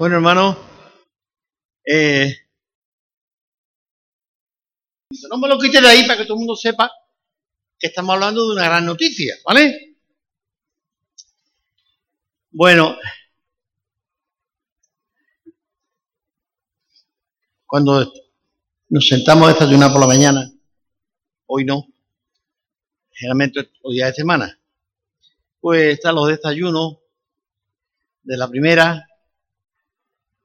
Bueno, hermano, eh, no me lo quite de ahí para que todo el mundo sepa que estamos hablando de una gran noticia, ¿vale? Bueno, cuando nos sentamos a desayunar por la mañana, hoy no, generalmente los días de semana, pues están los desayunos de la primera,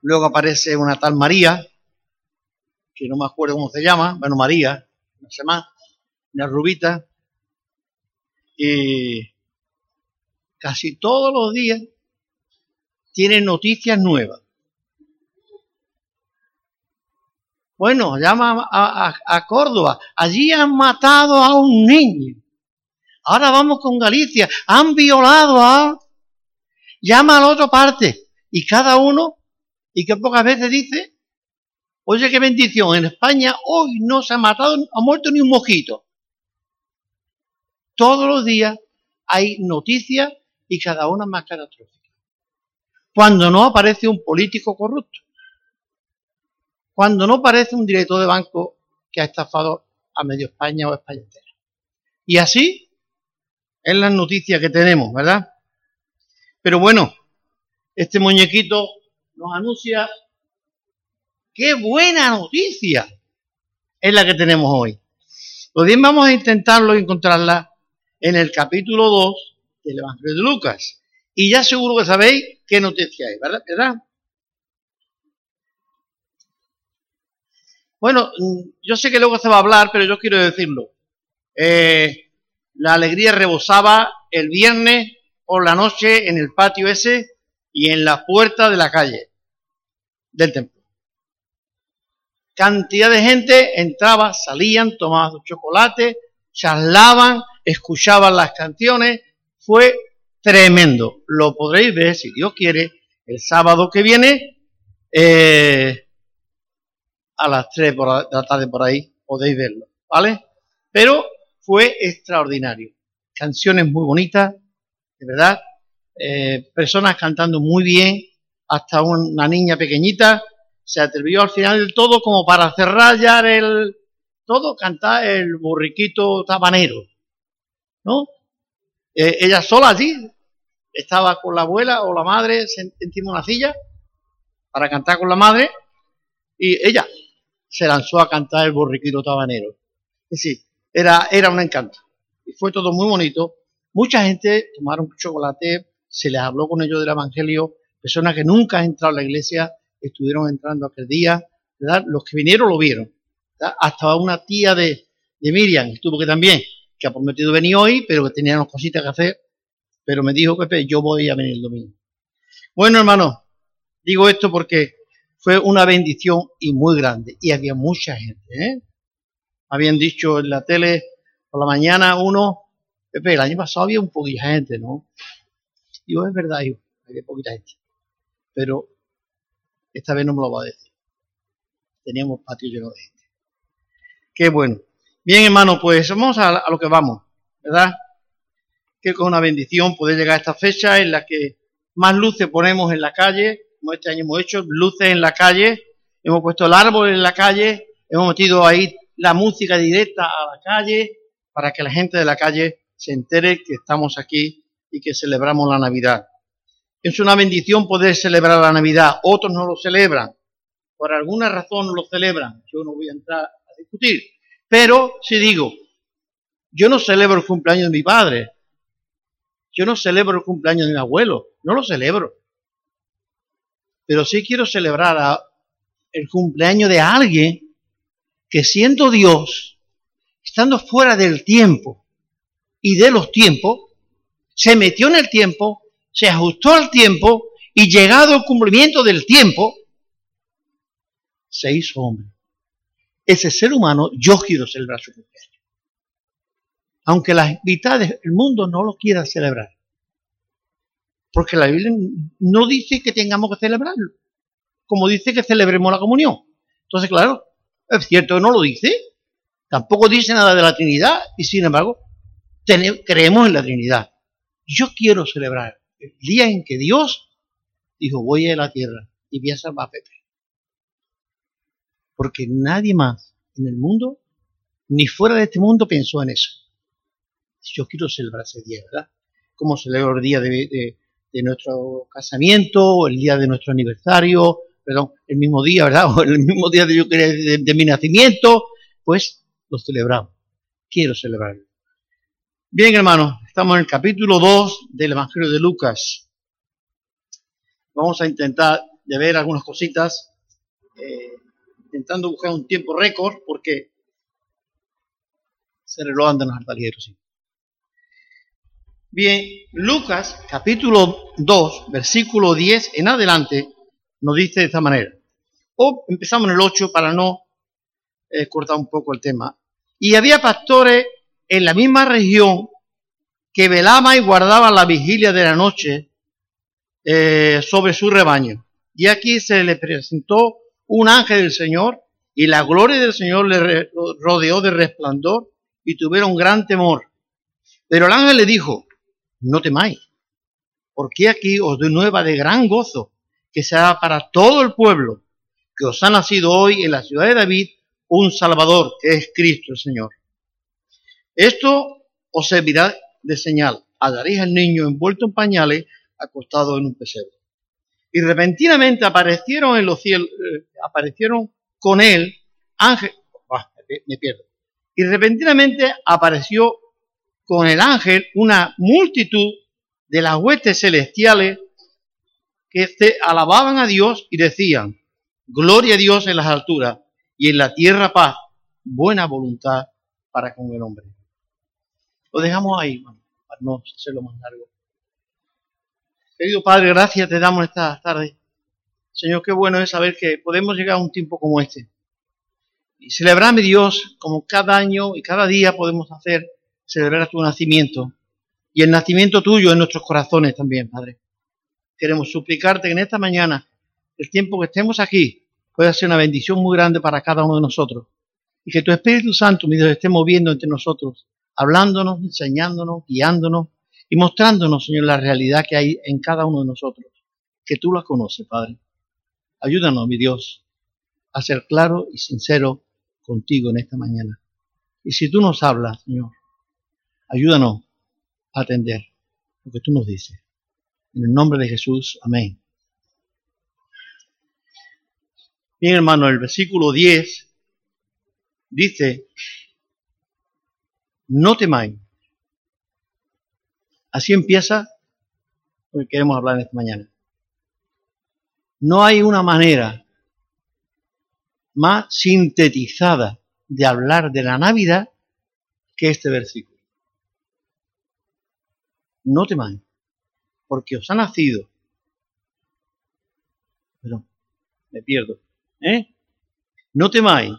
luego aparece una tal María, que no me acuerdo cómo se llama, bueno, María, no sé más, una rubita, y casi todos los días tienen noticias nuevas. Bueno, llama a, a, Córdoba. Allí han matado a un niño. Ahora vamos con Galicia. Han violado a... Llama a la otra parte. Y cada uno, y que pocas veces dice, oye, qué bendición, en España hoy no se ha matado, ha muerto ni un mosquito. Todos los días hay noticias y cada una más catastrófica. Cuando no aparece un político corrupto cuando no parece un director de banco que ha estafado a medio España o España entera. Y así es la noticia que tenemos, ¿verdad? Pero bueno, este muñequito nos anuncia qué buena noticia es la que tenemos hoy. Pues bien, vamos a intentarlo encontrarla en el capítulo 2 del Evangelio de Lucas. Y ya seguro que sabéis qué noticia es, ¿verdad? Bueno, mm, yo sé que luego se va a hablar, pero yo quiero decirlo. Eh, la alegría rebosaba el viernes por la noche en el patio ese y en la puerta de la calle del templo. Cantidad de gente entraba, salían, tomaban chocolate, charlaban, escuchaban las canciones. Fue tremendo. Lo podréis ver, si Dios quiere, el sábado que viene. Eh, a las 3 de la tarde por ahí, podéis verlo, ¿vale? Pero fue extraordinario. Canciones muy bonitas, de verdad. Eh, personas cantando muy bien, hasta una niña pequeñita se atrevió al final del todo como para cerrar el todo, cantar el burriquito tabanero, ¿no? Eh, ella sola allí, estaba con la abuela o la madre encima de una silla para cantar con la madre y ella se lanzó a cantar el borriquito tabanero. Es decir, era, era un encanto. Y fue todo muy bonito. Mucha gente tomaron chocolate, se les habló con ellos del Evangelio, personas que nunca han entrado a la iglesia estuvieron entrando aquel día. Los que vinieron lo vieron. Hasta una tía de, de Miriam estuvo que también, que ha prometido venir hoy, pero que tenía unas cositas que hacer, pero me dijo que yo voy a venir el domingo. Bueno, hermano, digo esto porque fue una bendición y muy grande. Y había mucha gente. ¿eh? Habían dicho en la tele por la mañana uno, Pepe, el año pasado había un poquita gente, ¿no? Digo, es verdad, había poquita gente. Pero esta vez no me lo va a decir. Teníamos patio lleno de gente. Qué bueno. Bien, hermano, pues vamos a, lo que vamos, ¿verdad? Que con una bendición poder llegar a esta fecha en la que más luces ponemos en la calle, este año hemos hecho, luces en la calle, hemos puesto el árbol en la calle, hemos metido ahí la música directa a la calle para que la gente de la calle se entere que estamos aquí y que celebramos la Navidad. Es una bendición poder celebrar la Navidad, otros no lo celebran, por alguna razón no lo celebran, yo no voy a entrar a discutir, pero si digo, yo no celebro el cumpleaños de mi padre, yo no celebro el cumpleaños de mi abuelo, no lo celebro. Pero sí quiero celebrar el cumpleaños de alguien que siendo Dios, estando fuera del tiempo y de los tiempos, se metió en el tiempo, se ajustó al tiempo y llegado al cumplimiento del tiempo, se hizo hombre. Ese ser humano, yo quiero celebrar su cumpleaños. Aunque las mitades del mundo no lo quiera celebrar. Porque la Biblia no dice que tengamos que celebrarlo, como dice que celebremos la comunión. Entonces, claro, es cierto que no lo dice, tampoco dice nada de la Trinidad, y sin embargo, creemos en la Trinidad. Yo quiero celebrar el día en que Dios dijo, voy a la tierra y voy a salvar a Pepe. Porque nadie más en el mundo, ni fuera de este mundo, pensó en eso. Yo quiero celebrar ese día, ¿verdad? Como celebro el día de, nuestro casamiento, el día de nuestro aniversario, perdón, el mismo día, ¿verdad? O el mismo día de, de, mi nacimiento, pues lo celebramos. Quiero celebrarlo. Bien, hermanos, estamos en el capítulo 2 del Evangelio de Lucas. Vamos a intentar de ver algunas cositas, eh, intentando buscar un tiempo récord, porque se reloj andan los altalieros. Sí. Bien, Lucas capítulo 2, versículo 10 en adelante, nos dice de esta manera. O empezamos en el 8 para no eh, cortar un poco el tema. Y había pastores en la misma región que velaban y guardaban la vigilia de la noche eh, sobre su rebaño. Y aquí se le presentó un ángel del Señor y la gloria del Señor le rodeó de resplandor y tuvieron gran temor. Pero el ángel le dijo, no temáis, porque aquí os doy nueva de gran gozo, que será para todo el pueblo, que os ha nacido hoy en la ciudad de David un Salvador, que es Cristo el Señor. Esto os servirá de señal. Hadaréis al niño envuelto en pañales, acostado en un pesebre. Y repentinamente aparecieron en los cielos, eh, aparecieron con él ángel, me pierdo. Y repentinamente apareció con el ángel una multitud de las huestes celestiales que se alababan a Dios y decían, gloria a Dios en las alturas y en la tierra paz, buena voluntad para con el hombre. Lo dejamos ahí, para no hacerlo más largo. Querido Padre, gracias te damos esta tarde. Señor, qué bueno es saber que podemos llegar a un tiempo como este. Y celebrar mi Dios como cada año y cada día podemos hacer celebrar tu nacimiento y el nacimiento tuyo en nuestros corazones también, Padre. Queremos suplicarte que en esta mañana, el tiempo que estemos aquí, pueda ser una bendición muy grande para cada uno de nosotros. Y que tu Espíritu Santo, mi Dios, esté moviendo entre nosotros, hablándonos, enseñándonos, guiándonos y mostrándonos, Señor, la realidad que hay en cada uno de nosotros. Que tú la conoces, Padre. Ayúdanos, mi Dios, a ser claro y sincero contigo en esta mañana. Y si tú nos hablas, Señor, Ayúdanos a atender lo que tú nos dices. En el nombre de Jesús, amén. Bien, hermano, el versículo 10 dice, no temáis. Así empieza lo que queremos hablar esta mañana. No hay una manera más sintetizada de hablar de la Navidad que este versículo no temáis, porque os ha nacido. Pero me pierdo. ¿Eh? No temáis,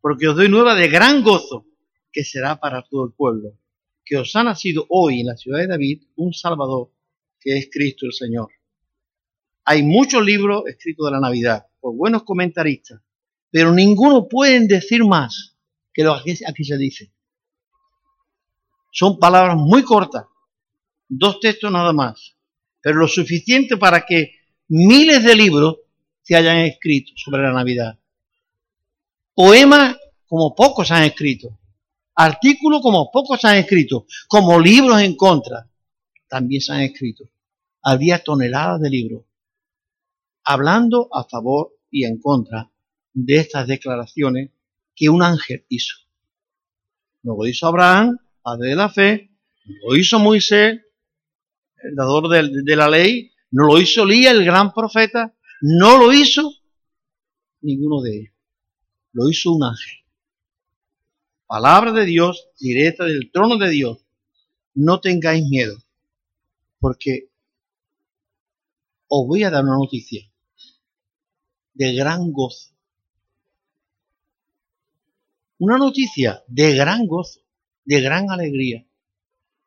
porque os doy nueva de gran gozo, que será para todo el pueblo, que os ha nacido hoy en la ciudad de David un Salvador, que es Cristo el Señor. Hay muchos libros escritos de la Navidad por buenos comentaristas, pero ninguno pueden decir más que lo que aquí se dice. Son palabras muy cortas, dos textos nada más, pero lo suficiente para que miles de libros se hayan escrito sobre la Navidad. Poemas como pocos han escrito, artículos como pocos se han escrito, como libros en contra también se han escrito. Había toneladas de libros hablando a favor y en contra de estas declaraciones que un ángel hizo. No lo hizo Abraham, padre de la fe, lo hizo Moisés, el dador de, la ley, no lo hizo Elías, el gran profeta, no lo hizo ninguno de ellos. Lo hizo un ángel. Palabra de Dios, directa del trono de Dios. No tengáis miedo, porque os voy a dar una noticia de gran gozo. Una noticia de gran gozo, de gran alegría.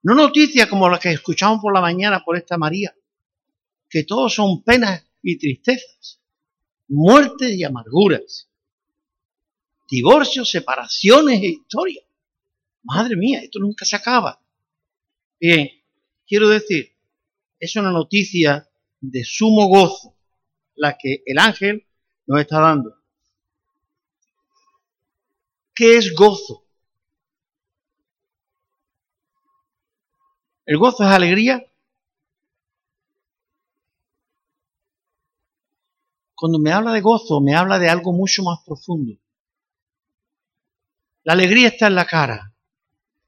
No noticias como las que escuchamos por la mañana por esta María, que todos son penas y tristezas, muertes y amarguras, divorcios, separaciones e historias. Madre mía, esto nunca se acaba. Bien, quiero decir, es una noticia de sumo gozo, la que el ángel nos está dando. ¿Qué es gozo? ¿El gozo es alegría? Cuando me habla de gozo, me habla de algo mucho más profundo. La alegría está en la cara,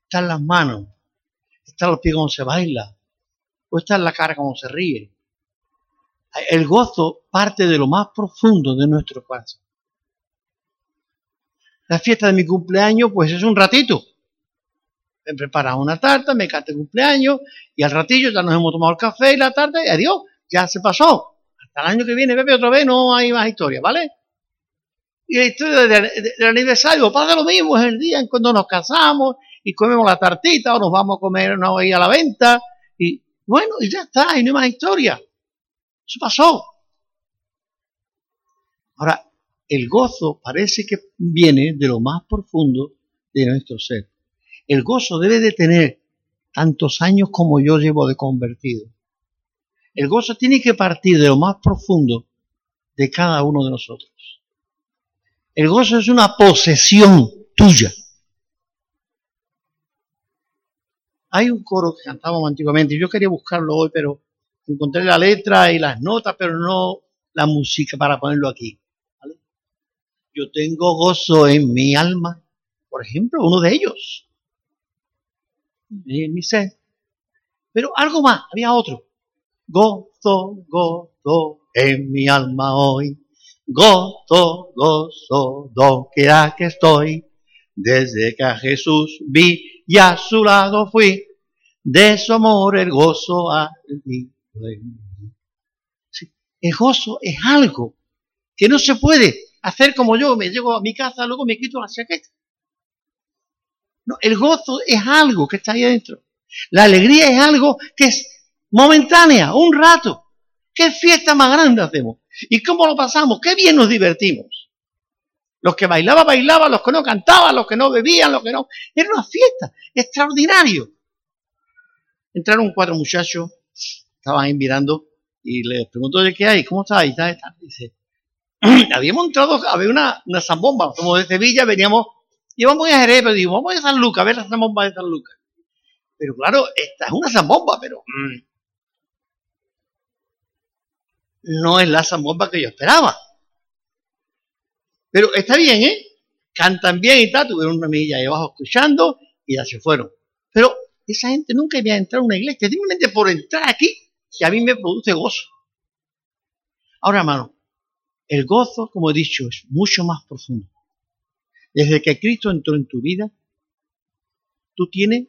está en las manos, está en los pies como se baila, o está en la cara como se ríe. El gozo parte de lo más profundo de nuestro corazón. La fiesta de mi cumpleaños, pues es un ratito. Me preparan una tarta, me canta el cumpleaños, y al ratillo ya nos hemos tomado el café y la tarta, y adiós, ya se pasó. Hasta el año que viene, bebe otra vez, no hay más historia, ¿vale? Y la historia del, aniversario pasa lo mismo, es el día en cuando nos casamos y comemos la tartita o nos vamos a comer una a la venta. Y bueno, y ya está, y no hay más historia. Eso pasó. Ahora, el gozo parece que viene de lo más profundo de nuestro ser. El gozo debe de tener tantos años como yo llevo de convertido. El gozo tiene que partir de lo más profundo de cada uno de nosotros. El gozo es una posesión tuya. Hay un coro que cantábamos antiguamente, yo quería buscarlo hoy, pero encontré la letra y las notas, pero no la música para ponerlo aquí. Yo tengo gozo en mi alma, por ejemplo, uno de ellos, en mi ser. Pero algo más, había otro. Gozo, gozo en mi alma hoy gozo, gozo, quiera que estoy, desde que a Jesús vi y a su lado fui, de su amor el gozo ha el gozo es algo que no se puede hacer como yo, me llego a mi casa, luego me quito la chaqueta. No, el gozo es algo que está ahí adentro. La alegría es algo que es momentánea, un rato. ¿Qué fiesta más grande hacemos? ¿Y cómo lo pasamos? Qué bien nos divertimos. Los que bailaban, bailaban, los que no cantaban, los que no bebían, los que no... Era una fiesta, extraordinario. Entraron cuatro muchachos, estaban ahí mirando y les preguntó de qué hay, ¿cómo está ahí? Dice, habíamos entrado, había una, una zambomba, como de Sevilla, veníamos, íbamos a Jerez, pero digo, vamos a San Lucas, a ver la zambomba de San Lucas. Pero claro, esta es una zambomba, pero mm, no es la zambomba que yo esperaba. Pero está bien, ¿eh? Cantan bien y tal, tuvieron una milla ahí abajo escuchando y ya se fueron. Pero esa gente nunca había entrado a una iglesia, simplemente por entrar aquí, que a mí me produce gozo. Ahora, hermano, el gozo, como he dicho, es mucho más profundo. Desde que Cristo entró en tu vida, tú tienes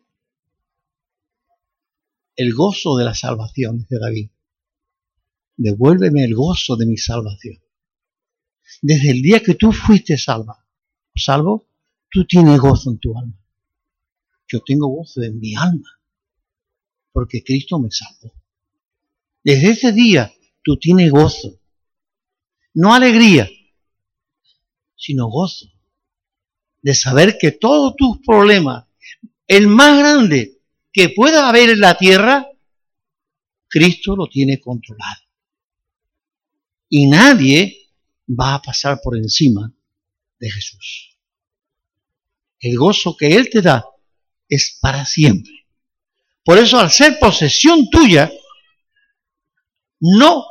el gozo de la salvación de David devuélveme el gozo de mi salvación. Desde el día que tú fuiste salva, salvo, tú tienes gozo en tu alma. Yo tengo gozo en mi alma, porque Cristo me salvó. Desde ese día tú tienes gozo. No alegría, sino gozo. De saber que todos tus problemas, el más grande que pueda haber en la tierra, Cristo lo tiene controlado y nadie va a pasar por encima de Jesús. El gozo que Él te da es para siempre. Por eso al ser posesión tuya, no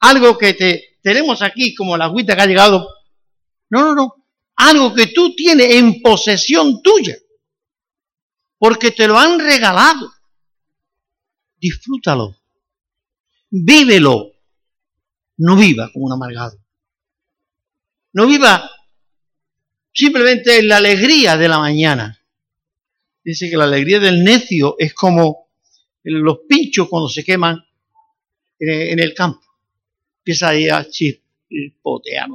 algo que te tenemos aquí como la agüita que ha llegado, no, no, no, algo que tú tienes en posesión tuya, porque te lo han regalado. Disfrútalo, vívelo, no viva como un amargado. No viva simplemente en la alegría de la mañana. Dice que la alegría del necio es como los pinchos cuando se queman en el campo. Empieza ahí a chispotear.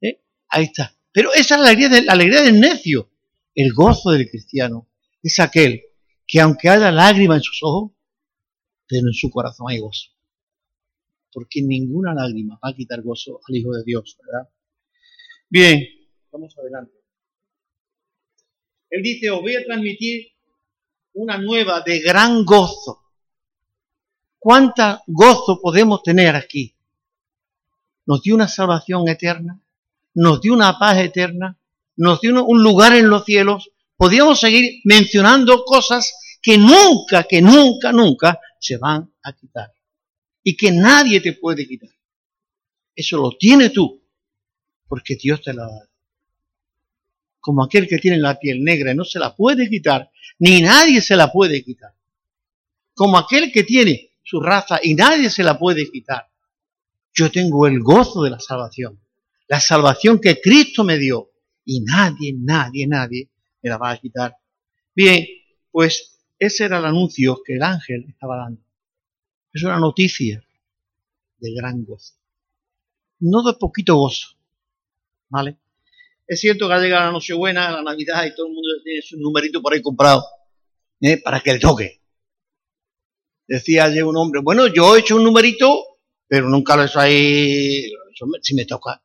¿Eh? Ahí está. Pero esa es la alegría, de, la alegría del necio. El gozo del cristiano es aquel que aunque haya lágrimas en sus ojos, pero en su corazón hay gozo porque ninguna lágrima va a quitar gozo al Hijo de Dios, ¿verdad? Bien, vamos adelante. Él dice, os voy a transmitir una nueva de gran gozo. ¿Cuánta gozo podemos tener aquí? nos dio una salvación eterna, nos dio una paz eterna, nos dio un lugar en los cielos. Podríamos seguir mencionando cosas que nunca, que nunca, nunca se van a quitar. Y que nadie te puede quitar. Eso lo tienes tú, porque Dios te la da. Como aquel que tiene la piel negra y no se la puede quitar, ni nadie se la puede quitar. Como aquel que tiene su raza y nadie se la puede quitar. Yo tengo el gozo de la salvación, la salvación que Cristo me dio y nadie, nadie, nadie me la va a quitar. Bien, pues ese era el anuncio que el ángel estaba dando. Es una noticia de gran gozo. No de poquito gozo. ¿Vale? Es cierto que ha llegado la Nochebuena, la Navidad y todo el mundo tiene su numerito por ahí comprado ¿eh? para que le toque. Decía ayer un hombre, bueno, yo he hecho un numerito, pero nunca lo he hecho ahí, si me toca.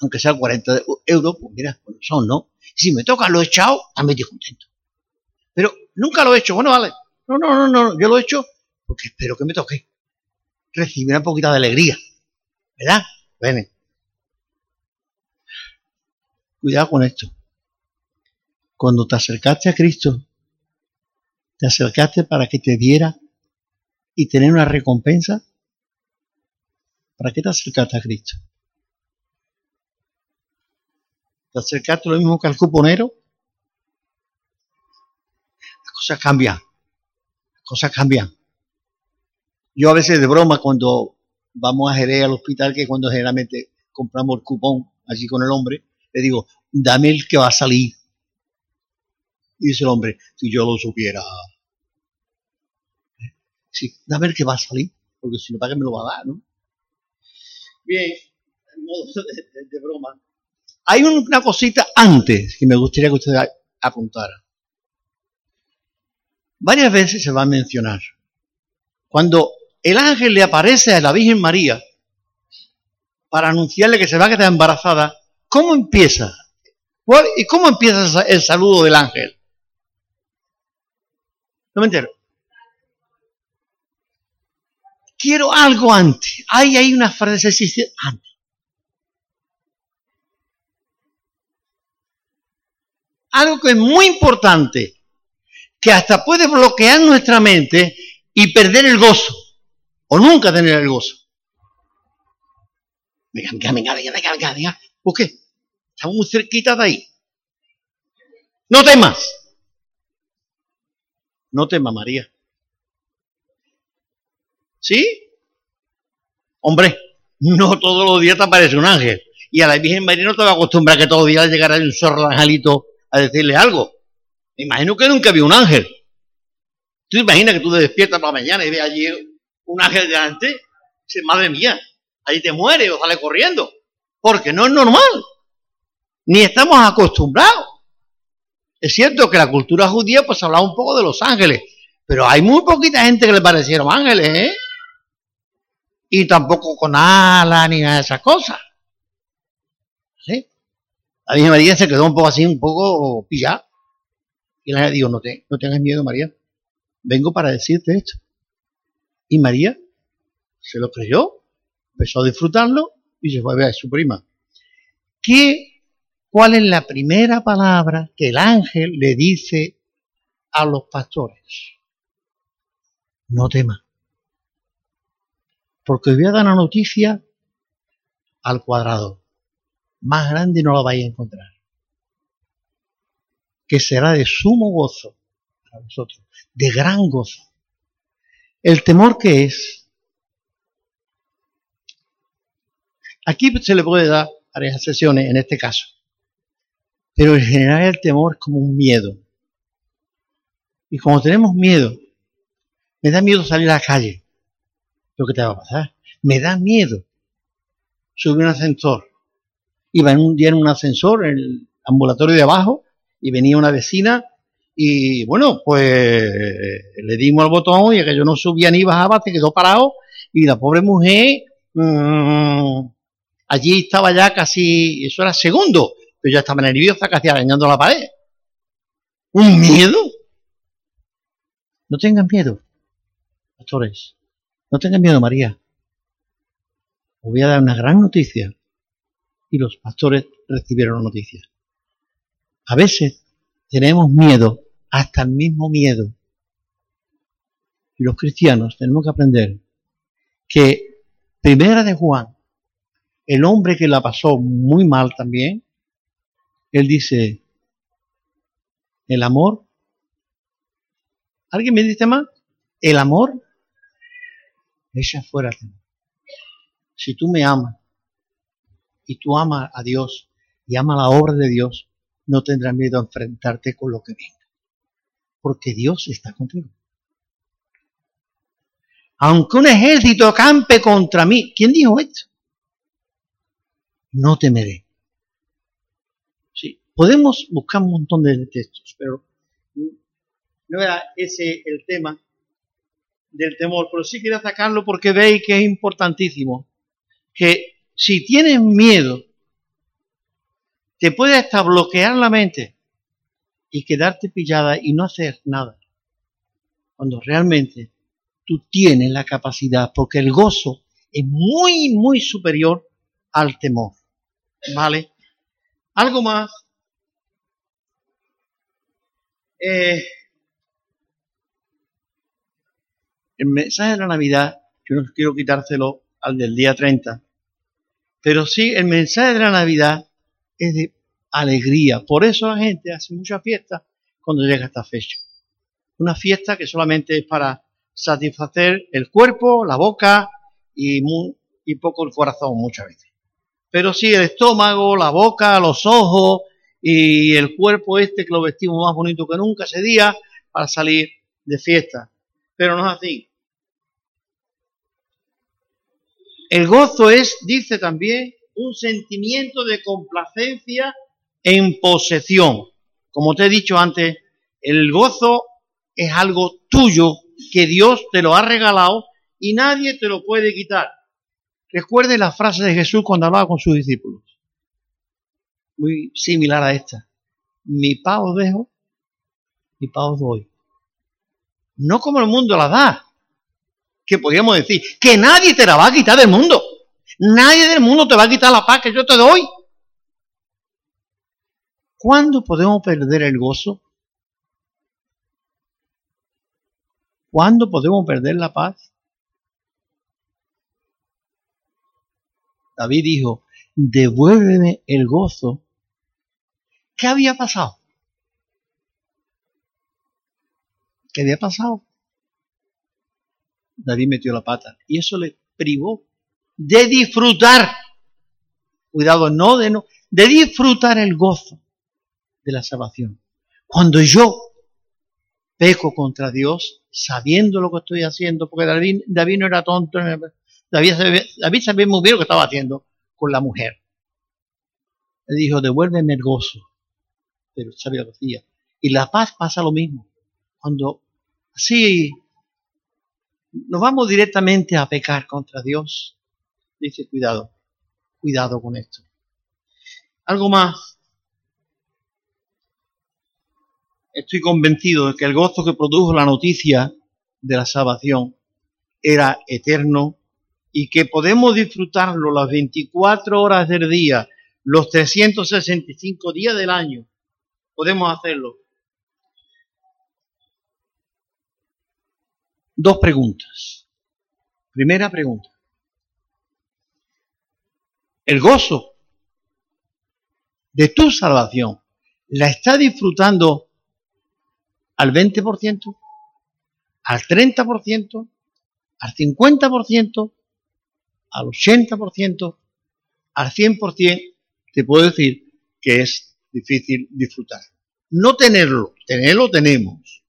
Aunque sea 40 euros, pues mira, bueno, son, ¿no? Si me toca, lo he echado, también estoy contento. Pero nunca lo he hecho, bueno, vale. No, no, no, no, yo lo he hecho porque espero que me toque. Recibir una poquita de alegría. ¿Verdad? Ven. Cuidado con esto. Cuando te acercaste a Cristo, te acercaste para que te diera y tener una recompensa. ¿Para qué te acercaste a Cristo? ¿Te acercaste lo mismo que al cuponero? Las cosas cambian. Las cosas cambian. Yo a veces de broma cuando vamos a Jerez al hospital, que cuando generalmente compramos el cupón allí con el hombre, le digo, dame el que va a salir. Y dice el hombre, si yo lo supiera. Sí, dame el que va a salir, porque si no, ¿para qué me lo va a dar, no? Bien, en modo de, broma. Hay una cosita antes que me gustaría que usted apuntara. Varias veces se va a mencionar. Cuando el ángel le aparece a la Virgen María para anunciarle que se va a quedar embarazada, ¿Cómo empieza? ¿Y cómo empieza el saludo del ángel? No me entero. Quiero algo antes. Ahí hay una frase antes. Algo que es muy importante, que hasta puede bloquear nuestra mente y perder el gozo, o nunca tener el gozo. Venga, venga, venga, venga, venga, venga. ¿Por qué? Estamos muy cerquita de ahí. No temas. No temas, María. ¿Sí? Hombre, no todos los días te aparece un ángel. Y a la Virgen María no te va a acostumbrar que todos los días llegara un zorro angelito a decirle algo. Me imagino que nunca vio un ángel. ¿Tú imaginas que tú te despiertas por la mañana y ves allí un ángel delante? Dices, madre mía, ahí te muere o sale corriendo. Porque no es normal ni estamos acostumbrados. Es cierto que la cultura judía pues hablaba un poco de los ángeles, pero hay muy poquita gente que le parecieron ángeles, ¿eh? Y tampoco con alas ni nada de esas cosas. ¿Sí? La Virgen María se quedó un poco así, un poco pillada. Y la dijo, no, te, no tengas miedo, María. Vengo para decirte esto. Y María se lo creyó, empezó a disfrutarlo y se fue a ver a su prima. ¿Qué ¿Cuál es la primera palabra que el ángel le dice a los pastores? No temas. Porque voy a dar una noticia al cuadrado. Más grande no la vais a encontrar. Que será de sumo gozo para vosotros, de gran gozo. El temor que es. Aquí se le puede dar varias sesiones en este caso. Pero en general el temor es como un miedo. Y como tenemos miedo, me da miedo salir a la calle. ¿Lo que te va a pasar? Me da miedo subir un ascensor. Iba en un día en un ascensor, en el ambulatorio de abajo, y venía una vecina y bueno, pues le dimos al botón y que yo no subía ni bajaba, se quedó parado y la pobre mujer mmm, allí estaba ya casi, eso era segundo, pero ya estaba nerviosa, casi arañando la pared. ¿Un miedo? No tengan miedo, pastores. No tengan miedo, María. os voy a dar una gran noticia. Y los pastores recibieron la noticia. A veces tenemos miedo, hasta el mismo miedo. Y los cristianos tenemos que aprender que primera de Juan, el hombre que la pasó muy mal también, él dice, el amor, ¿alguien me dice más? El amor echa fuera Si tú me amas y tú amas a Dios y amas la obra de Dios, no tendrás miedo a enfrentarte con lo que venga. Porque Dios está contigo. Aunque un ejército campe contra mí, ¿quién dijo esto? No temeré. Sí, podemos buscar un montón de textos, pero no era ese el tema del temor, pero sí quiero sacarlo porque veis que es importantísimo. Que si tienes miedo, te puede hasta bloquear la mente y quedarte pillada y no hacer nada. Cuando realmente tú tienes la capacidad, porque el gozo es muy, muy superior al temor. ¿Vale? Algo más. Eh, El mensaje de la Navidad, yo no quiero quitárselo al del día 30, pero sí el mensaje de la Navidad es de alegría. Por eso la gente hace mucha fiesta cuando llega esta fecha. Una fiesta que solamente es para satisfacer el cuerpo, la boca y, y poco el corazón muchas veces. Pero sí el estómago, la boca, los ojos y el cuerpo este que lo vestimos más bonito que nunca ese día para salir de fiesta. Pero no es así. El gozo es, dice también, un sentimiento de complacencia en posesión. Como te he dicho antes, el gozo es algo tuyo que Dios te lo ha regalado y nadie te lo puede quitar. Recuerde la frase de Jesús cuando hablaba con sus discípulos. Muy similar a esta. Mi paz os dejo, mi paz os doy. No como el mundo la da que podríamos decir, que nadie te la va a quitar del mundo. Nadie del mundo te va a quitar la paz que yo te doy. ¿Cuándo podemos perder el gozo? ¿Cuándo podemos perder la paz? David dijo, devuélveme el gozo. ¿Qué había pasado? ¿Qué había pasado? David metió la pata. Y eso le privó de disfrutar. Cuidado, no de no, de disfrutar el gozo de la salvación. Cuando yo peco contra Dios, sabiendo lo que estoy haciendo, porque David, David no era tonto, David, David sabía muy bien lo que estaba haciendo con la mujer. Le dijo, devuélveme el gozo. Pero sabía lo que hacía. Y la paz pasa lo mismo. Cuando así nos vamos directamente a pecar contra Dios. Dice, cuidado, cuidado con esto. Algo más. Estoy convencido de que el gozo que produjo la noticia de la salvación era eterno y que podemos disfrutarlo las 24 horas del día, los 365 días del año. Podemos hacerlo dos preguntas. Primera pregunta. El gozo de tu salvación, ¿la está disfrutando al 20%, al 30%, al 50%, al 80%, al 100%? Te puedo decir que es difícil disfrutar. No tenerlo, tenerlo tenemos.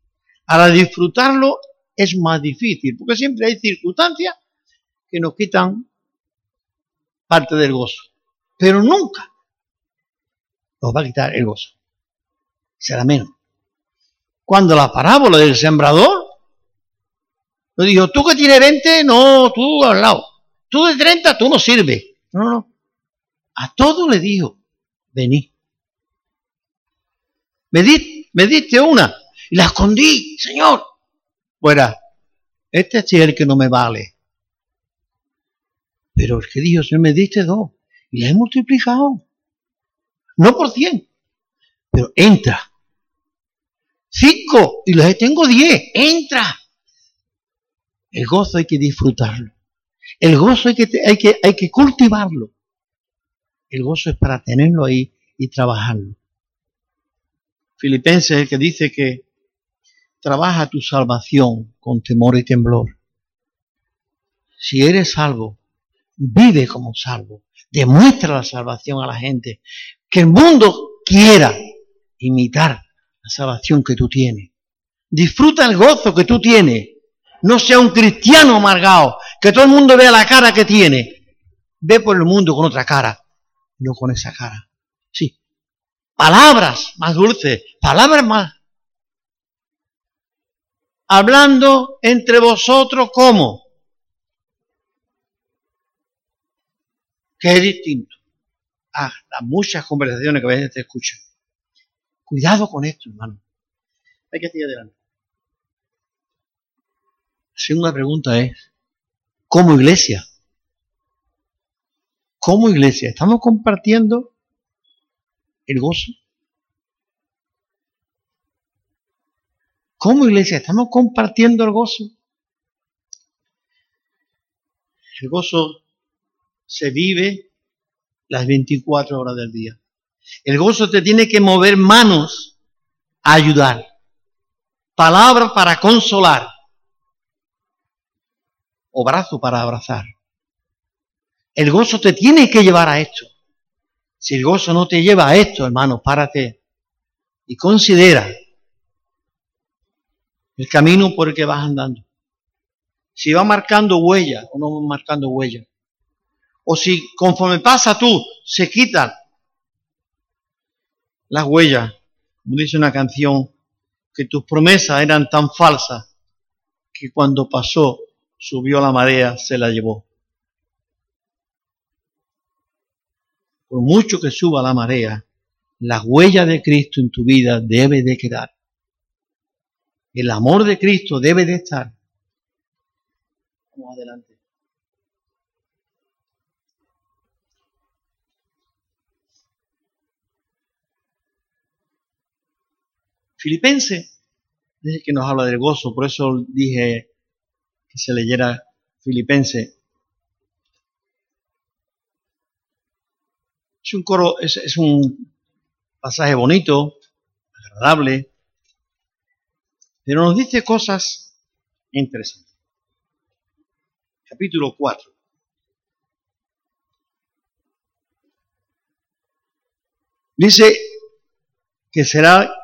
Ahora disfrutarlo es más difícil, porque siempre hay circunstancias que nos quitan parte del gozo, pero nunca nos va a quitar el gozo. Será menos. Cuando la parábola del sembrador, lo dijo, tú que tienes 20, no, tú al lado. Tú de 30, tú no sirves. No, no. A todo le dijo, vení. Me, me diste una y la escondí, Señor fuera, este es el que no me vale. Pero el que Señor, me diste dos y las he multiplicado. No por cien, pero entra. Cinco y los tengo diez, entra. El gozo hay que disfrutarlo. El gozo hay que, hay que, hay que cultivarlo. El gozo es para tenerlo ahí y trabajarlo. Filipenses es el que dice que trabaja tu salvación con temor y temblor. Si eres salvo, vive como salvo. Demuestra la salvación a la gente. Que el mundo quiera imitar la salvación que tú tienes. Disfruta el gozo que tú tienes. No sea un cristiano amargado, que todo el mundo vea la cara que tiene. Ve por el mundo con otra cara, no con esa cara. Sí. Palabras más dulces, palabras más. Hablando entre vosotros como. Que es distinto a las muchas conversaciones que a veces te escuchan. Cuidado con esto, hermano. Hay que seguir adelante. La segunda pregunta es, ¿cómo iglesia? ¿Cómo iglesia? ¿Estamos compartiendo el gozo? ¿Cómo iglesia? ¿Estamos compartiendo el gozo? El gozo se vive las 24 horas del día. El gozo te tiene que mover manos a ayudar, palabras para consolar o brazos para abrazar. El gozo te tiene que llevar a esto. Si el gozo no te lleva a esto, hermano, párate y considera el camino por el que vas andando. Si va marcando huella o no va marcando huella. O si conforme pasa tú se quitan las huellas, como dice una canción, que tus promesas eran tan falsas que cuando pasó, subió la marea, se la llevó. Por mucho que suba la marea, la huella de Cristo en tu vida debe de quedar. El amor de Cristo debe de estar. Vamos adelante. Filipense, dice que nos habla del gozo, por eso dije que se leyera Filipense. Es un coro, es, es un pasaje bonito, agradable, pero nos dice cosas interesantes. Capítulo 4. Dice que será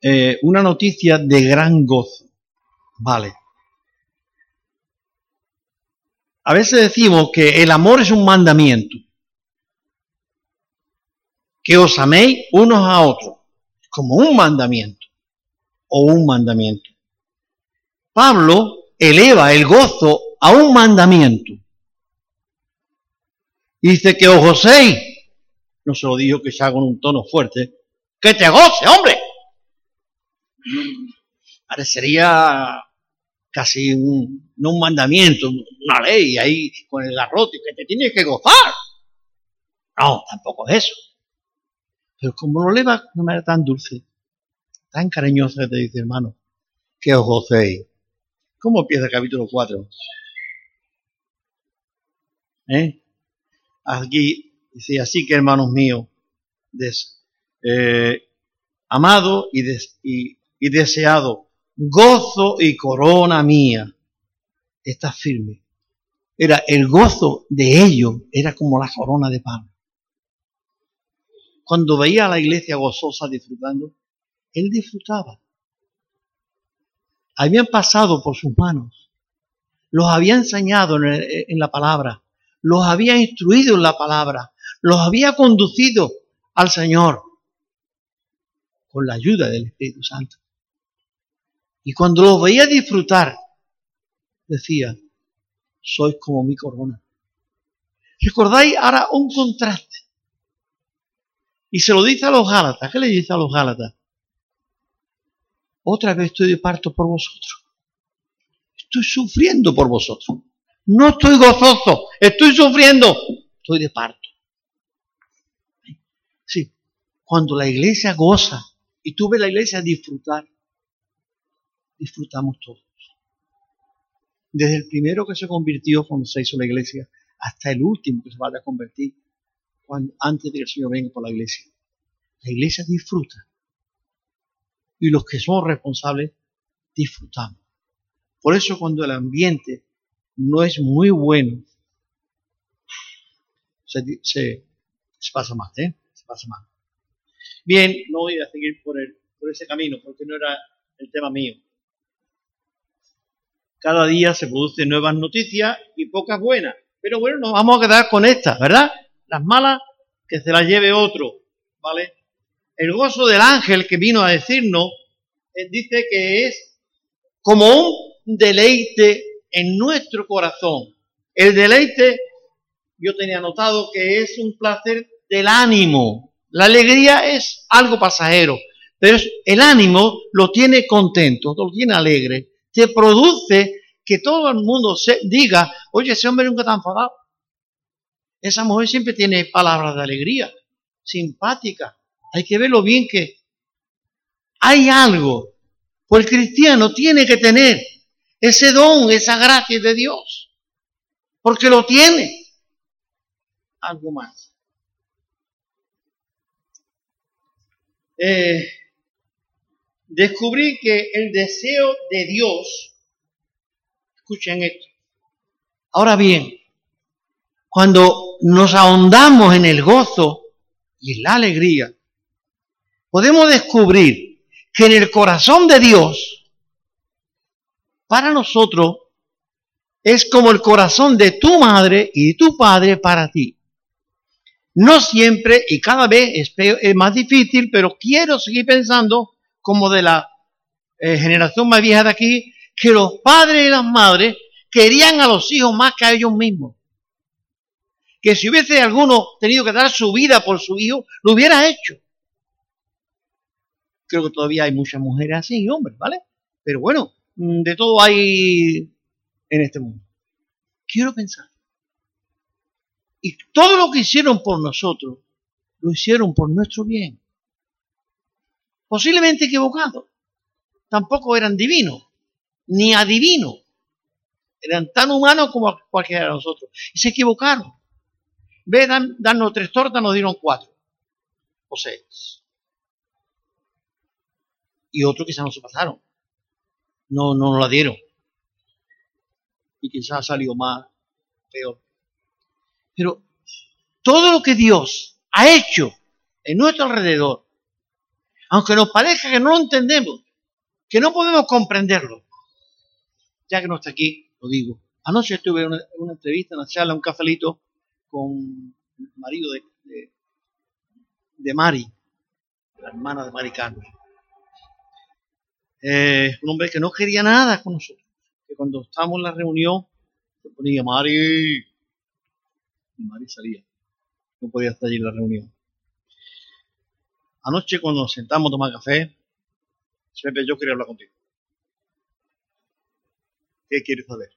eh, una noticia de gran gozo. Vale. A veces decimos que el amor es un mandamiento. Que os améis unos a otros. Como un mandamiento. O un mandamiento. Pablo eleva el gozo a un mandamiento. Dice que os gocéis. No se lo dijo que sea con un tono fuerte. Que te goce, hombre parecería casi un, no un mandamiento, una ley ahí con el garrote que te tienes que gozar. No, tampoco es eso. Pero como lo leva de una manera tan dulce, tan cariñosa te dice, hermano, que os gocéis. ¿Cómo empieza el capítulo 4? ¿Eh? Aquí dice, así que hermanos míos, eh, amado y, des, y y deseado, gozo y corona mía, está firme. Era el gozo de ellos, era como la corona de Pablo. Cuando veía a la iglesia gozosa disfrutando, él disfrutaba. Habían pasado por sus manos, los había enseñado en la palabra, los había instruido en la palabra, los había conducido al Señor con la ayuda del Espíritu Santo. Y cuando lo veía disfrutar, decía, sois como mi corona. ¿Recordáis ahora un contraste? Y se lo dice a los Gálatas. ¿Qué le dice a los Gálatas? Otra vez estoy de parto por vosotros. Estoy sufriendo por vosotros. No estoy gozoso, estoy sufriendo, estoy de parto. Sí, cuando la iglesia goza y tú ves la iglesia disfrutar, disfrutamos todos. Desde el primero que se convirtió cuando se hizo la iglesia hasta el último que se va a convertir antes de que el Señor venga por la iglesia. La iglesia disfruta. Y los que somos responsables disfrutamos. Por eso cuando el ambiente no es muy bueno, se, se, pasa mal, ¿eh? Se pasa mal. Bien, no voy a seguir por, el, por ese camino porque no era el tema mío. Cada día se producen nuevas noticias y pocas buenas. Pero bueno, nos vamos a quedar con estas, ¿verdad? Las malas, que se las lleve otro, ¿vale? El gozo del ángel que vino a decirnos, eh, dice que es como un deleite en nuestro corazón. El deleite, yo tenía notado que es un placer del ánimo. La alegría es algo pasajero, pero el ánimo lo tiene contento, lo tiene alegre, te produce que todo el mundo se diga, oye, ese hombre nunca está enfadado. Esa mujer siempre tiene palabras de alegría, simpática. Hay que verlo bien que hay algo. Pues el cristiano tiene que tener ese don, esa gracia de Dios. Porque lo tiene. Algo más. Eh, descubrí que el deseo de Dios Escuchen esto. Ahora bien, cuando nos ahondamos en el gozo y en la alegría, podemos descubrir que en el corazón de Dios, para nosotros, es como el corazón de tu madre y de tu padre para ti. No siempre y cada vez es, más difícil, pero quiero seguir pensando como de la eh, generación más vieja de aquí, que los padres y las madres querían a los hijos más que a ellos mismos. Que si hubiese alguno tenido que dar su vida por su hijo, lo hubiera hecho. Creo que todavía hay muchas mujeres así y hombres, ¿vale? Pero bueno, mm, de todo hay en este mundo. Quiero pensar. Y todo lo que hicieron por nosotros, lo hicieron por nuestro bien. Posiblemente equivocado. Tampoco eran divinos ni adivino. Eran tan humanos como cualquiera de nosotros. Y se equivocaron. Ve, dan, darnos tres tortas, nos dieron cuatro. O seis. Y otros quizás no se pasaron. No, no nos la dieron. Y quizás salió más peor. Pero todo lo que Dios ha hecho en nuestro alrededor, aunque nos parezca que no lo entendemos, que no podemos comprenderlo, ya que no está aquí, lo digo. Anoche estuve en una, entrevista, en una charla, un cafelito con el marido de, de, Mari, la hermana de Mari Carlos. Eh, un hombre que no quería nada con nosotros. Que cuando estábamos en la reunión, se ponía Mari. Y Mari salía. No podía estar allí en la reunión. Anoche cuando nos sentamos a tomar café, siempre yo quería hablar contigo. ¿Qué quieres saber?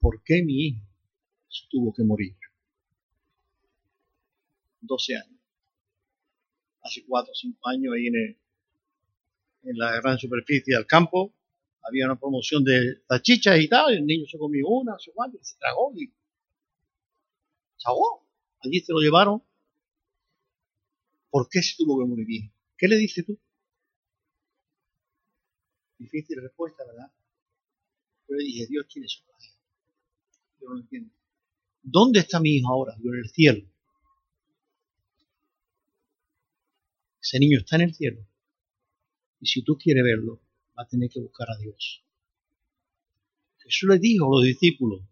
¿Por qué mi hijo tuvo que morir? 12 años. Hace 4 o 5 años ahí en, la gran superficie del campo había una promoción de tachichas y tal, el niño se comió una, se se tragó y se ahogó. Allí se lo llevaron. ¿Por qué se tuvo que morir? ¿Qué le dices tú? Difícil respuesta, ¿verdad? Yo le dije, Dios tiene su plan. Yo no entiendo. ¿Dónde está mi hijo ahora? Yo en el cielo. Ese niño está en el cielo. Y si tú quieres verlo, va a tener que buscar a Dios. Jesús le dijo a los discípulos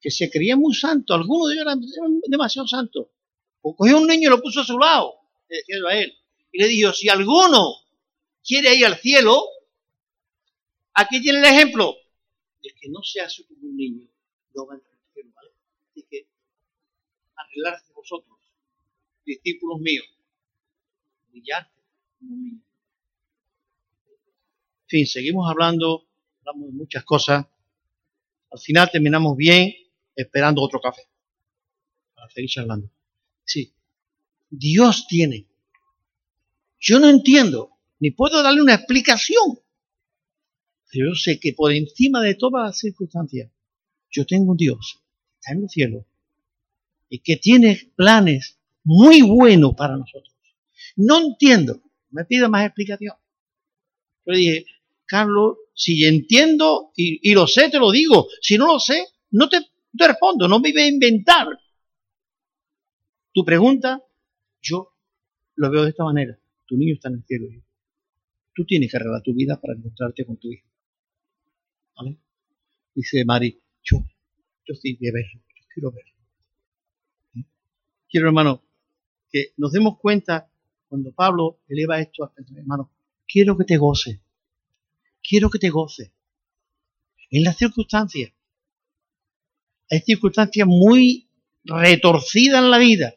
que se creían muy santos, algunos de ellos eran demasiado santos. Cogió un niño y lo puso a su lado, le decía a él, y le dijo, si alguno quiere ir al cielo, Aquí tiene el ejemplo. El que no se hace como un niño no va a entrar en ¿vale? Así que arreglarse vosotros, discípulos míos, brillante como un niño. En fin, seguimos hablando, hablamos de muchas cosas. Al final terminamos bien esperando otro café para seguir charlando. Sí, Dios tiene. Yo no entiendo, ni puedo darle una explicación, pero yo sé que por encima de todas las circunstancias, yo tengo un Dios está en el cielo y que tiene planes muy buenos para nosotros. No entiendo, me pide más explicación. Yo dije, Carlos, si entiendo y, lo sé, te lo digo. Si no lo sé, no te, te respondo, no me voy a inventar. Tu pregunta, yo lo veo de esta manera. Tu niño está en el cielo. Tú tienes que arreglar tu vida para encontrarte con tu hijo. ¿Vale? Dice Mari, yo, yo sí quiero verlo, yo quiero verlo. Quiero, hermano, que nos demos cuenta cuando Pablo eleva esto a hermano, quiero que te goce, quiero que te goce. En las circunstancias, hay circunstancias muy retorcidas en la vida.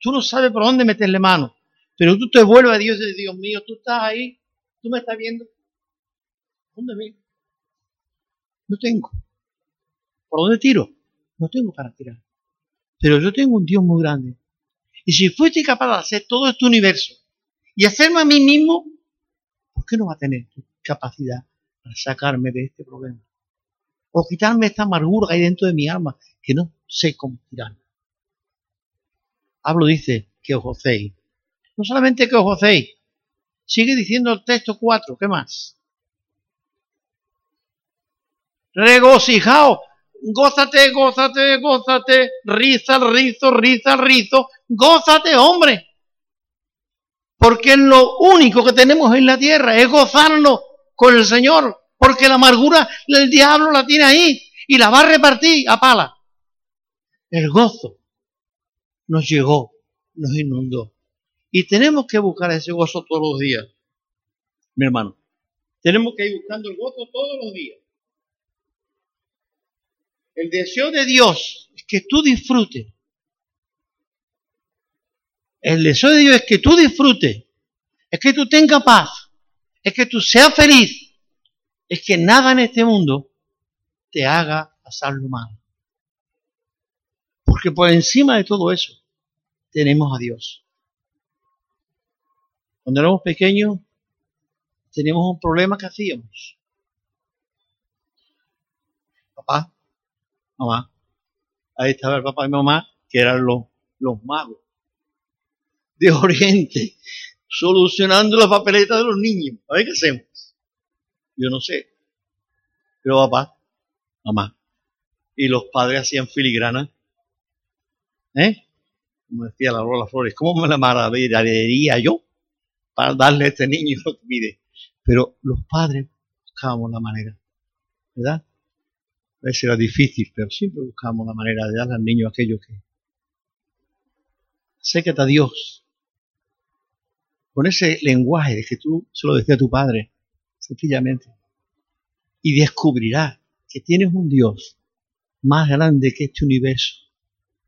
Tú no sabes por dónde meterle mano, pero tú te vuelves a Dios y dices, Dios mío, tú estás ahí, tú me estás viendo. ¿Dónde me? No tengo. ¿Por dónde tiro? No tengo para tirar. Pero yo tengo un Dios muy grande. Y si fuiste capaz de hacer todo este universo y hacerme a mí mismo, ¿por qué no va a tener capacidad para sacarme de este problema? O quitarme esta amargura que hay dentro de mi alma, que no sé cómo tirarla. Hablo dice que os gocéis. No solamente que os gocéis, sigue diciendo el texto 4, ¿qué más? Regocijaos gózate, gózate, gózate, riza el rizo, riza el rizo, gózate, hombre. Porque lo único que tenemos en la tierra es gozarnos con el Señor, porque la amargura del diablo la tiene ahí y la va a repartir a pala. El gozo nos llegó, nos inundó. Y tenemos que buscar ese gozo todos los días, mi hermano. Tenemos que ir buscando el gozo todos los días. El deseo de Dios es que tú disfrutes. El deseo de Dios es que tú disfrutes. Es que tú tengas paz. Es que tú seas feliz. Es que nada en este mundo te haga pasarlo mal. Porque por encima de todo eso tenemos a Dios. Cuando éramos pequeños teníamos un problema que hacíamos. Papá, mamá. Ahí estaba el papá y mamá, que eran los, los magos de Oriente, solucionando la papeleta de los niños. A ver qué hacemos. Yo no sé. Pero papá, mamá. Y los padres hacían filigrana. ¿Eh? Como decía la Rola Flores, ¿cómo me la maravillaría yo para darle a este niño lo que pide? Pero los padres buscábamos la manera, ¿verdad? A veces era difícil, pero siempre buscamos la manera de darle al niño aquello que... Sécate a Dios. Con ese lenguaje de que tú se lo decía a tu padre, sencillamente. Y descubrirás que tienes un Dios más grande que este universo,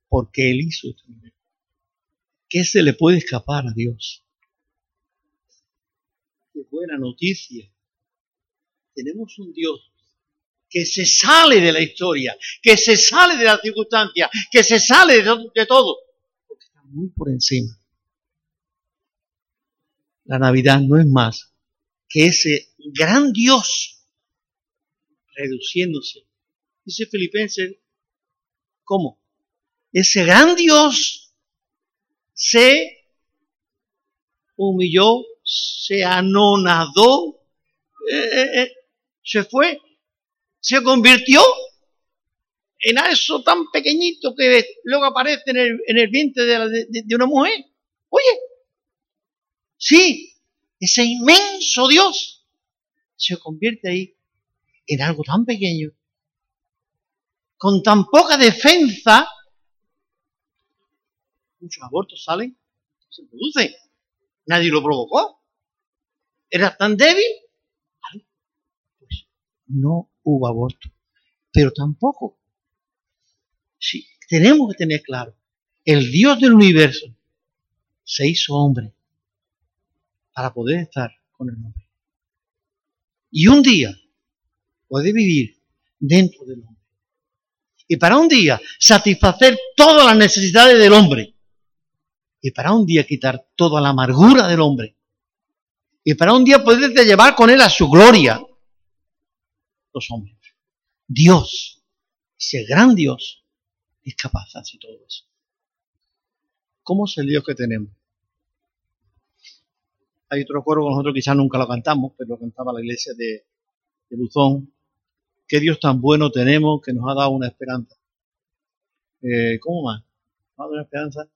porque Él hizo este. ¿Qué se le puede escapar a Dios? Qué buena noticia. Tenemos un Dios que se sale de la historia, que se sale de las circunstancias, que se sale de, todo, porque está muy por encima. La Navidad no es más que ese gran Dios reduciéndose. Dice Filipenses, ¿cómo? Ese gran Dios se humilló, se anonadó, eh, eh, eh, se fue se convirtió en eso tan pequeñito que luego aparece en el, en el vientre de, de, una mujer. Oye, sí, ese inmenso Dios se convierte ahí en algo tan pequeño, con tan poca defensa. Muchos abortos salen, se producen. Nadie lo provocó. Era tan débil. Pues no hubo aborto. Pero tampoco, si tenemos que tener claro, el Dios del universo se hizo hombre para poder estar con el hombre. Y un día puede vivir dentro del hombre. Y para un día satisfacer todas las necesidades del hombre. Y para un día quitar toda la amargura del hombre. Y para un día poderte llevar con él a su gloria. Los hombres. Dios, ese gran Dios, es capaz de hacer todo eso. ¿Cómo es el Dios que tenemos? Hay otro coro que nosotros quizás nunca lo cantamos, pero lo cantaba la iglesia de, de Buzón. Qué Dios tan bueno tenemos que nos ha dado una esperanza. Eh, ¿Cómo más? ¿Nos ha dado una esperanza?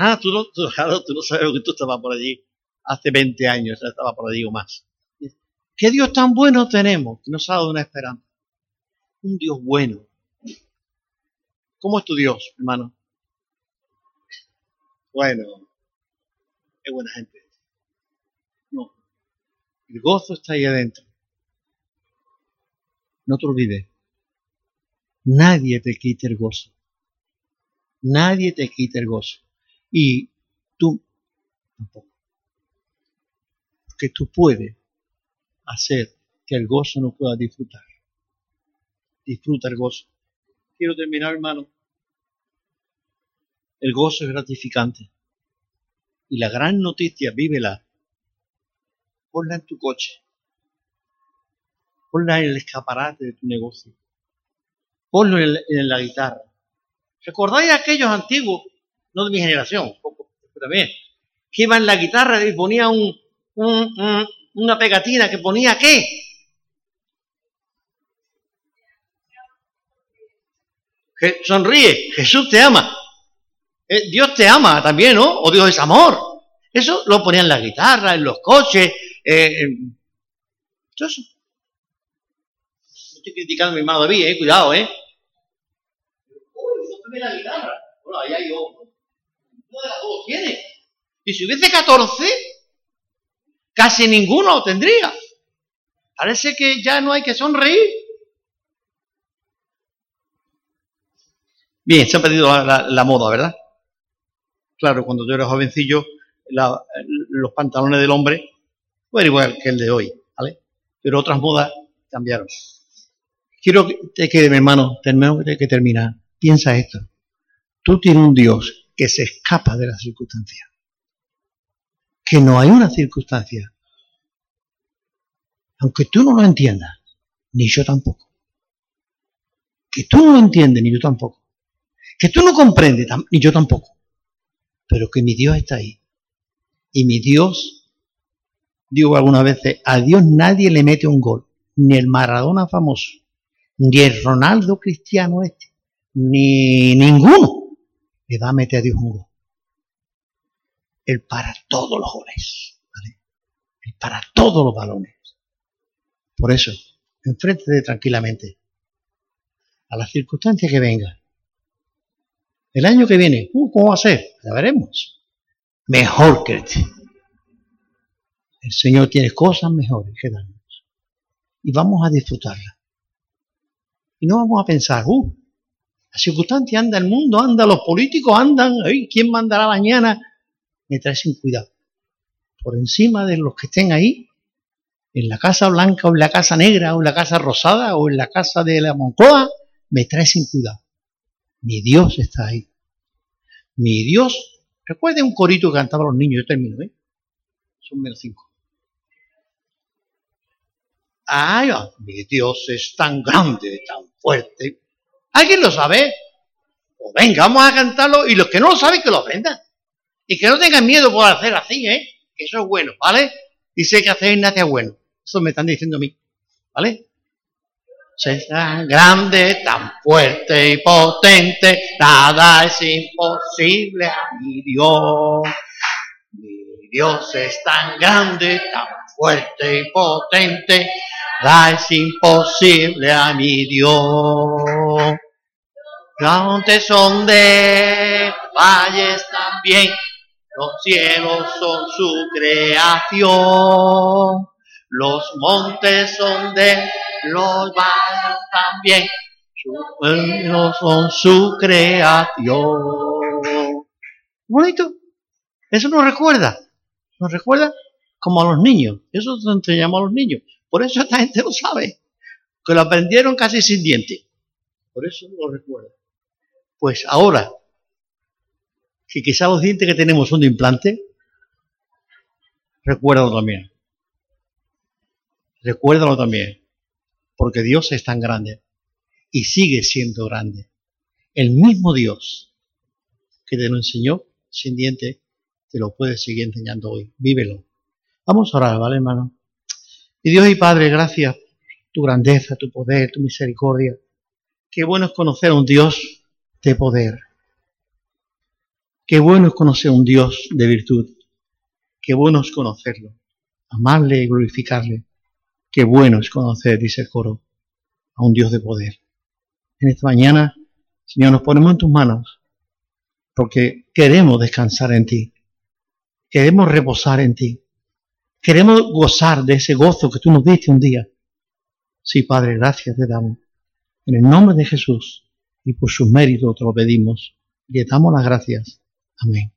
Ah, tú no, no sabes que tú estabas por allí hace 20 años, estaba por allí o más. ¿Qué Dios tan bueno tenemos que nos ha dado una esperanza? Un Dios bueno. ¿Cómo es tu Dios, hermano? Bueno, es buena gente. No. El gozo está ahí adentro. No te olvides. Nadie te quite el gozo. Nadie te quite el gozo. Y tú tampoco. Porque tú puedes hacer que el gozo no pueda disfrutar. Disfruta el gozo. Quiero terminar, hermano. El gozo es gratificante. Y la gran noticia, vívela. Ponla en tu coche. Ponla en el escaparate de tu negocio. Ponlo en, la guitarra. ¿Recordáis a aquellos antiguos, no de mi generación, también, que iban en la guitarra y ponía un, una pegatina que ponía qué? sonríe, Jesús te ama. Eh, Dios te ama también, ¿no? O Dios es amor. Eso lo ponían en las guitarras, en los coches, eh. Estoy criticando a mi hermano David, eh, cuidado, ¿eh? Uy, te la guitarra. Bueno, ahí hay No de las dos tiene. Y si hubiese 14, casi ninguno lo tendría. Parece que ya no hay que sonreír. Bien, se ha perdido la moda, ¿verdad? Claro, cuando yo era jovencillo, los pantalones del hombre fueron igual que el de hoy, ¿vale? Pero otras modas cambiaron. Quiero que, que mi hermano, tenemos que terminar. Piensa esto. Tú tienes un Dios que se escapa de las circunstancias. Que no hay una circunstancia. Aunque tú no lo entiendas, ni yo tampoco. Que tú no lo entiendes, ni yo tampoco. Que tú no comprendes, ni yo tampoco pero que mi Dios está ahí. Y mi Dios, digo algunas veces, a Dios nadie le mete un gol, ni el Maradona famoso, ni el Ronaldo cristiano este, ni ninguno le va a Dios gol. Él para todos los goles, ¿vale? Él para todos los balones. Por eso, enfréntate tranquilamente a las circunstancias que vengan el año que viene, uh, ¿cómo va a ser? Ya veremos. Mejor que este. El Señor tiene cosas mejores que darnos. Y vamos a disfrutarlas. Y no vamos a pensar, uh, la circunstancia anda el mundo, anda los políticos, andan, ¿quién mandará mañana? Me trae sin cuidado. Por encima de los que estén ahí, en la casa blanca o en la casa negra o en la casa rosada o en la casa de la Moncloa, me trae sin cuidado. Mi Dios está ahí. Mi Dios. Recuerden un corito que cantaban los niños. Yo termino, ¿eh? Son menos cinco. Ay, mi Dios es tan grande, tan fuerte. ¿Alguien lo sabe? Pues venga, vamos a cantarlo y los que no lo saben que lo aprendan. Y que no tengan miedo por hacer así, ¿eh? Que eso es bueno, ¿vale? Dice que hacer nada es bueno. Eso me están diciendo a mí, ¿vale? es tan grande, tan fuerte y potente, nada es imposible a mi Dios. Mi Dios es tan grande, tan fuerte y potente, nada es imposible a mi Dios. Montes son de valles también, los cielos son su creación. Los montes son de los valles también, ellos son su creación. Bonito. Eso nos recuerda. Nos recuerda como a los niños. Eso te enseñamos a los niños. Por eso esta gente lo sabe. que lo aprendieron casi sin dientes. Por eso lo recuerdo. Pues ahora, si quizá los dientes que tenemos son de implante, recuérdalo también. Recuérdalo también. Porque Dios es tan grande y sigue siendo grande. El mismo Dios que te lo enseñó sin dientes, te lo puede seguir enseñando hoy. Vívelo. Vamos a orar, ¿vale, hermano? Y Dios y Padre, gracias tu grandeza, tu poder, tu misericordia. Qué bueno es conocer a un Dios de poder. Qué bueno es conocer un Dios de virtud. Qué bueno es conocerlo, amarle y glorificarle. Qué bueno es conocer, dice el coro, a un Dios de poder. En esta mañana, Señor, nos ponemos en tus manos porque queremos descansar en ti. Queremos reposar en ti. Queremos gozar de ese gozo que tú nos diste un día. Sí, Padre, gracias te damos. En el nombre de Jesús y por sus méritos te lo pedimos. Y le damos las gracias. Amén.